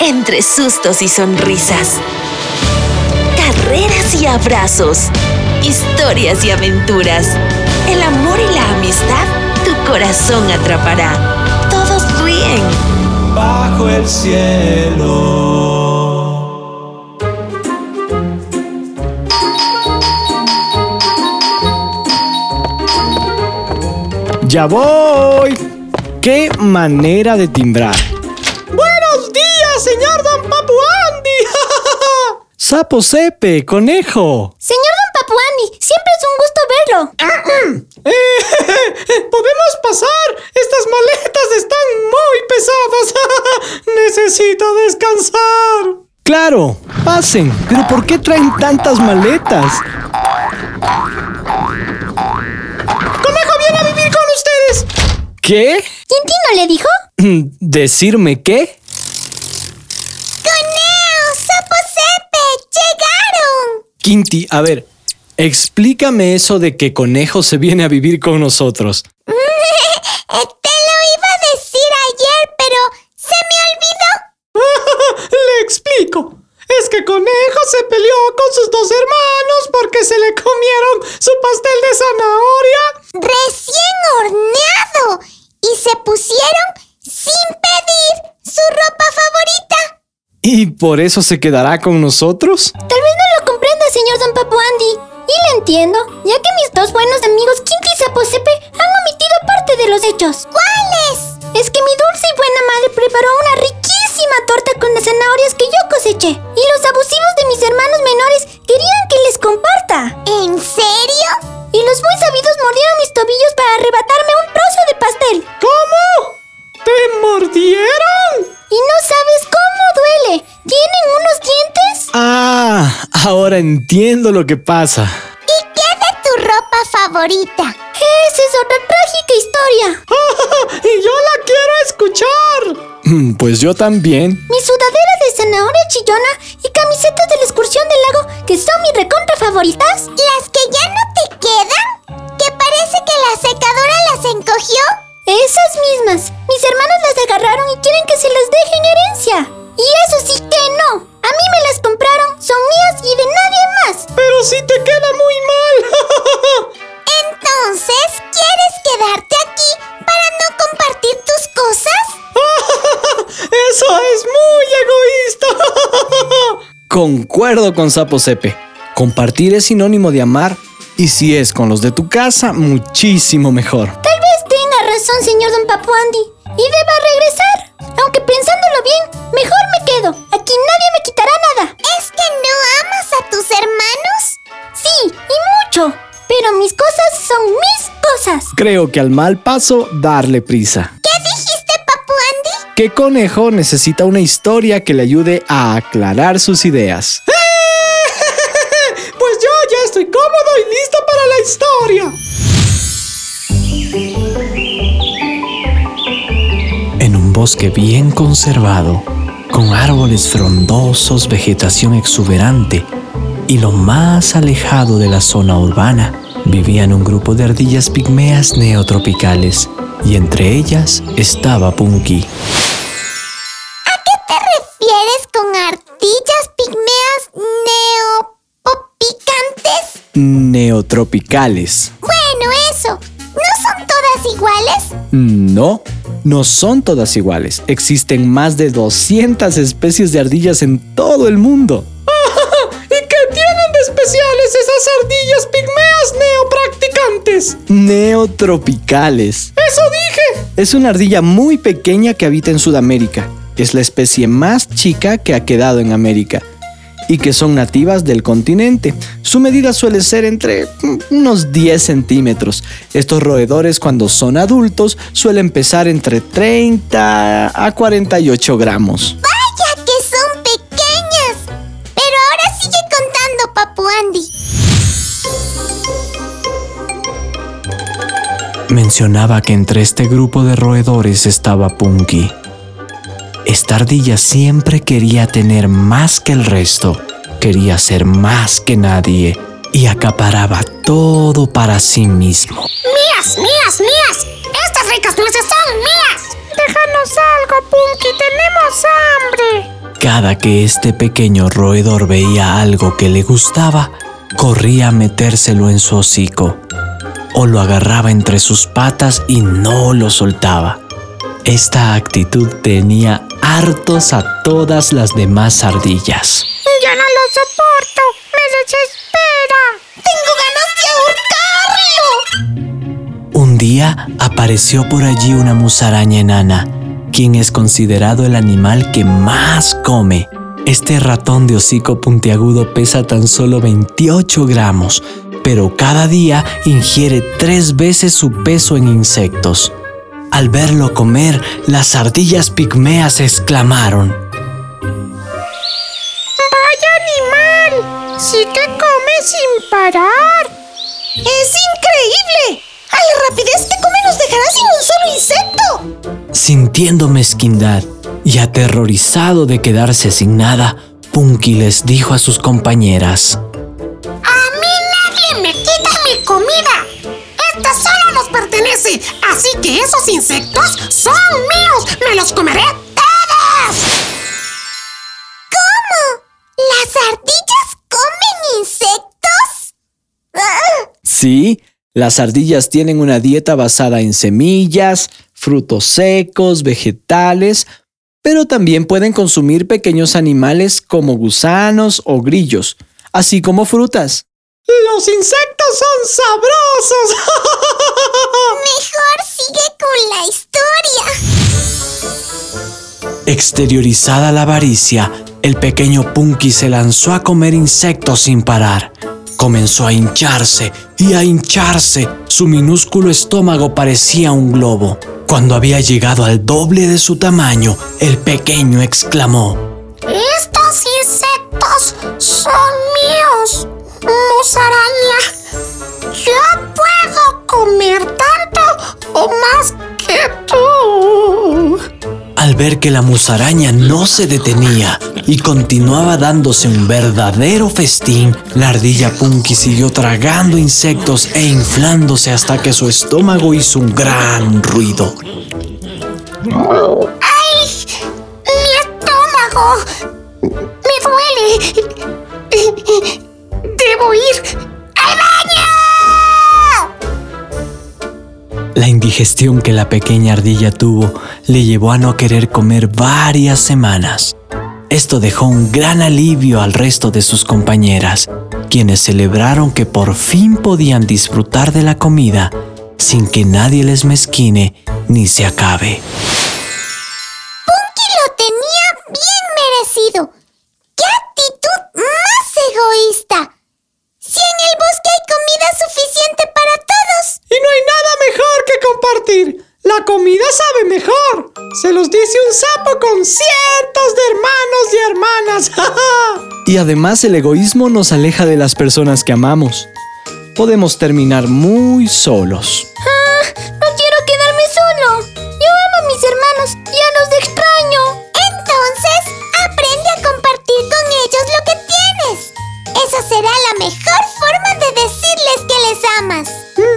entre sustos y sonrisas. Carreras y abrazos. Historias y aventuras. El amor y la amistad tu corazón atrapará. Todos ríen. Bajo el cielo. ¡Ya voy! ¡Qué manera de timbrar! ¡Sapo Sepe, conejo! Señor Don Papu Andy, siempre es un gusto verlo. Eh, ¿Podemos pasar? Estas maletas están muy pesadas. Necesito descansar. ¡Claro! ¡Pasen! ¿Pero por qué traen tantas maletas? ¡Conejo viene a vivir con ustedes! ¿Qué? ¿Quinti no le dijo? ¿Decirme qué? ¡Coneo! ¡Sapo Sepe! ¡Llegaron! Quinti, a ver, explícame eso de que Conejo se viene a vivir con nosotros. Te lo iba a decir ayer, pero se me olvidó. Le explico. Es que Conejo se peleó con sus dos hermanos porque se le comieron su pastel de zanahoria. Recién horneado. Y se pusieron sin pedir su ropa favorita. ¿Y por eso se quedará con nosotros? Tal vez comprenda, señor Don Papu Andy. Y lo entiendo, ya que mis dos buenos amigos Quinti y Saposepe han omitido parte de los hechos. ¿Cuáles? Es que mi dulce y buena madre preparó una riquísima torta con las zanahorias que yo coseché. Y los abusivos de mis hermanos menores querían que ahora entiendo lo que pasa. ¿Y qué de tu ropa favorita? Esa es otra trágica historia. y yo la quiero escuchar. Mm, Pues yo también. Mi sudadera de zanahoria chillona y camisetas de la excursión del lago, que son mis recontra favoritas. ¿Las que ya no te quedan? ¿Que parece que la secadora las encogió? Esas mismas. Mis Concuerdo con Sapo Sepe. Compartir es sinónimo de amar y si es con los de tu casa, muchísimo mejor. Tal vez tenga razón, señor Don Papu Andy, y deba regresar. Aunque pensándolo bien, mejor me quedo. Aquí nadie me quitará nada. ¿Es que no amas a tus hermanos? Sí, y mucho. Pero mis cosas son mis cosas. Creo que al mal paso, darle prisa. ¿Qué Conejo necesita una historia que le ayude a aclarar sus ideas. Pues yo ya estoy cómodo y listo para la historia. En un bosque bien conservado, con árboles frondosos, vegetación exuberante y lo más alejado de la zona urbana, vivían un grupo de ardillas pigmeas neotropicales y entre ellas estaba Punky. Neotropicales. Bueno, eso. ¿No son todas iguales? No, no son todas iguales. Existen más de 200 especies de ardillas en todo el mundo. ¿Y qué tienen de especiales esas ardillas pigmeas neopracticantes? Neotropicales. Eso dije. Es una ardilla muy pequeña que habita en Sudamérica. Es la especie más chica que ha quedado en América y que son nativas del continente. Su medida suele ser entre mm, unos 10 centímetros. Estos roedores cuando son adultos suelen pesar entre 30 a 48 gramos. ¡Vaya que son pequeñas! Pero ahora sigue contando, Papu Andy. Mencionaba que entre este grupo de roedores estaba Punky. Esta ardilla siempre quería tener más que el resto, quería ser más que nadie y acaparaba todo para sí mismo. ¡Mías, mías, mías! ¡Estas ricas nueces son mías! Déjanos algo, Punky, tenemos hambre. cada que este pequeño roedor veía algo que le gustaba, corría a metérselo en su hocico o lo agarraba entre sus patas y no lo soltaba. Esta actitud tenía hartos a todas las demás ardillas. Ya no lo soporto. Me desespera. Tengo ganas de ahorcarlo. Un día apareció por allí una musaraña enana, quien es considerado el animal que más come. Este ratón de hocico puntiagudo pesa tan solo 28 gramos, pero cada día ingiere tres veces su peso en insectos. Al verlo comer, las ardillas pigmeas exclamaron. Vaya animal. Sí que come sin parar. Es increíble. A la rapidez que come nos dejará sin un solo insecto. Sintiendo mezquindad y aterrorizado de quedarse sin nada, Punky les dijo a sus compañeras. A mí nadie me quita mi comida. Esta solo pertenece. Así que esos insectos son míos. Me los comeré todos. ¿Cómo? ¿Las ardillas comen insectos? Ah, Sí, las ardillas tienen una dieta basada en semillas, frutos secos, vegetales, pero también pueden consumir pequeños animales como gusanos o grillos, así como frutas. Los insectos son sabrosos. Mejor sigue con la historia. Exteriorizada la avaricia, el pequeño Punky se lanzó a comer insectos sin parar. Comenzó a hincharse y a hincharse. Su minúsculo estómago parecía un globo. Cuando había llegado al doble de su tamaño, el pequeño exclamó. Estos insectos son míos. Musaraña. Yo puedo comer tanto o más que tú. Al ver que la musaraña no se detenía y continuaba dándose un verdadero festín, la ardilla Punky siguió tragando insectos e inflándose hasta que su estómago hizo un gran ruido. ¡Ay! Mi estómago. Me duele. Debo ir al baño. La indigestión que la pequeña ardilla tuvo le llevó a no querer comer varias semanas. Esto dejó un gran alivio al resto de sus compañeras, quienes celebraron que por fin podían disfrutar de la comida sin que nadie les mezquine ni se acabe. Punky lo tenía bien merecido. Y además el egoísmo nos aleja de las personas que amamos. Podemos terminar muy solos. No quiero quedarme solo. Yo amo a mis hermanos y a los extraño. Entonces, aprende a compartir con ellos lo que tienes. Esa será la mejor forma de decirles que les amas.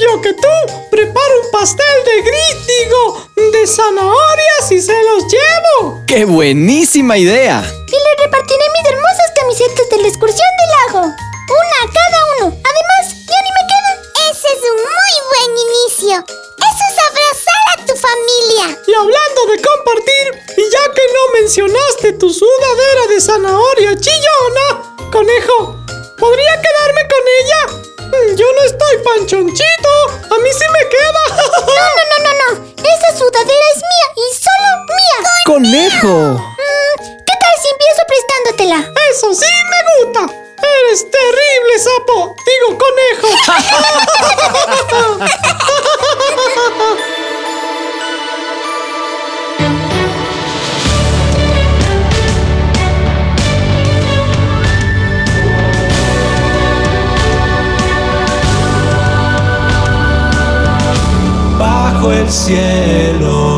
Yo que tú preparo un pastel de gris, digo, de zanahorias y se los llevo. ¡Qué buenísima idea! Y le la excursión del lago. Una a cada uno. Además, ya ni me quedan. Ese es un muy buen inicio. Eso es abrazar a tu familia. Y hablando de compartir, y ya que no mencionaste tu sudadera de zanahoria chillona, conejo, ¿podría quedarme con ella? Mm, Yo no estoy panchonchito, a mí sí me queda. No, no, no, no. Esa sudadera es mía y solo mía. ¡Conejo! Eso sí me gusta. Eres terrible, sapo. Digo, conejo. bajo el cielo.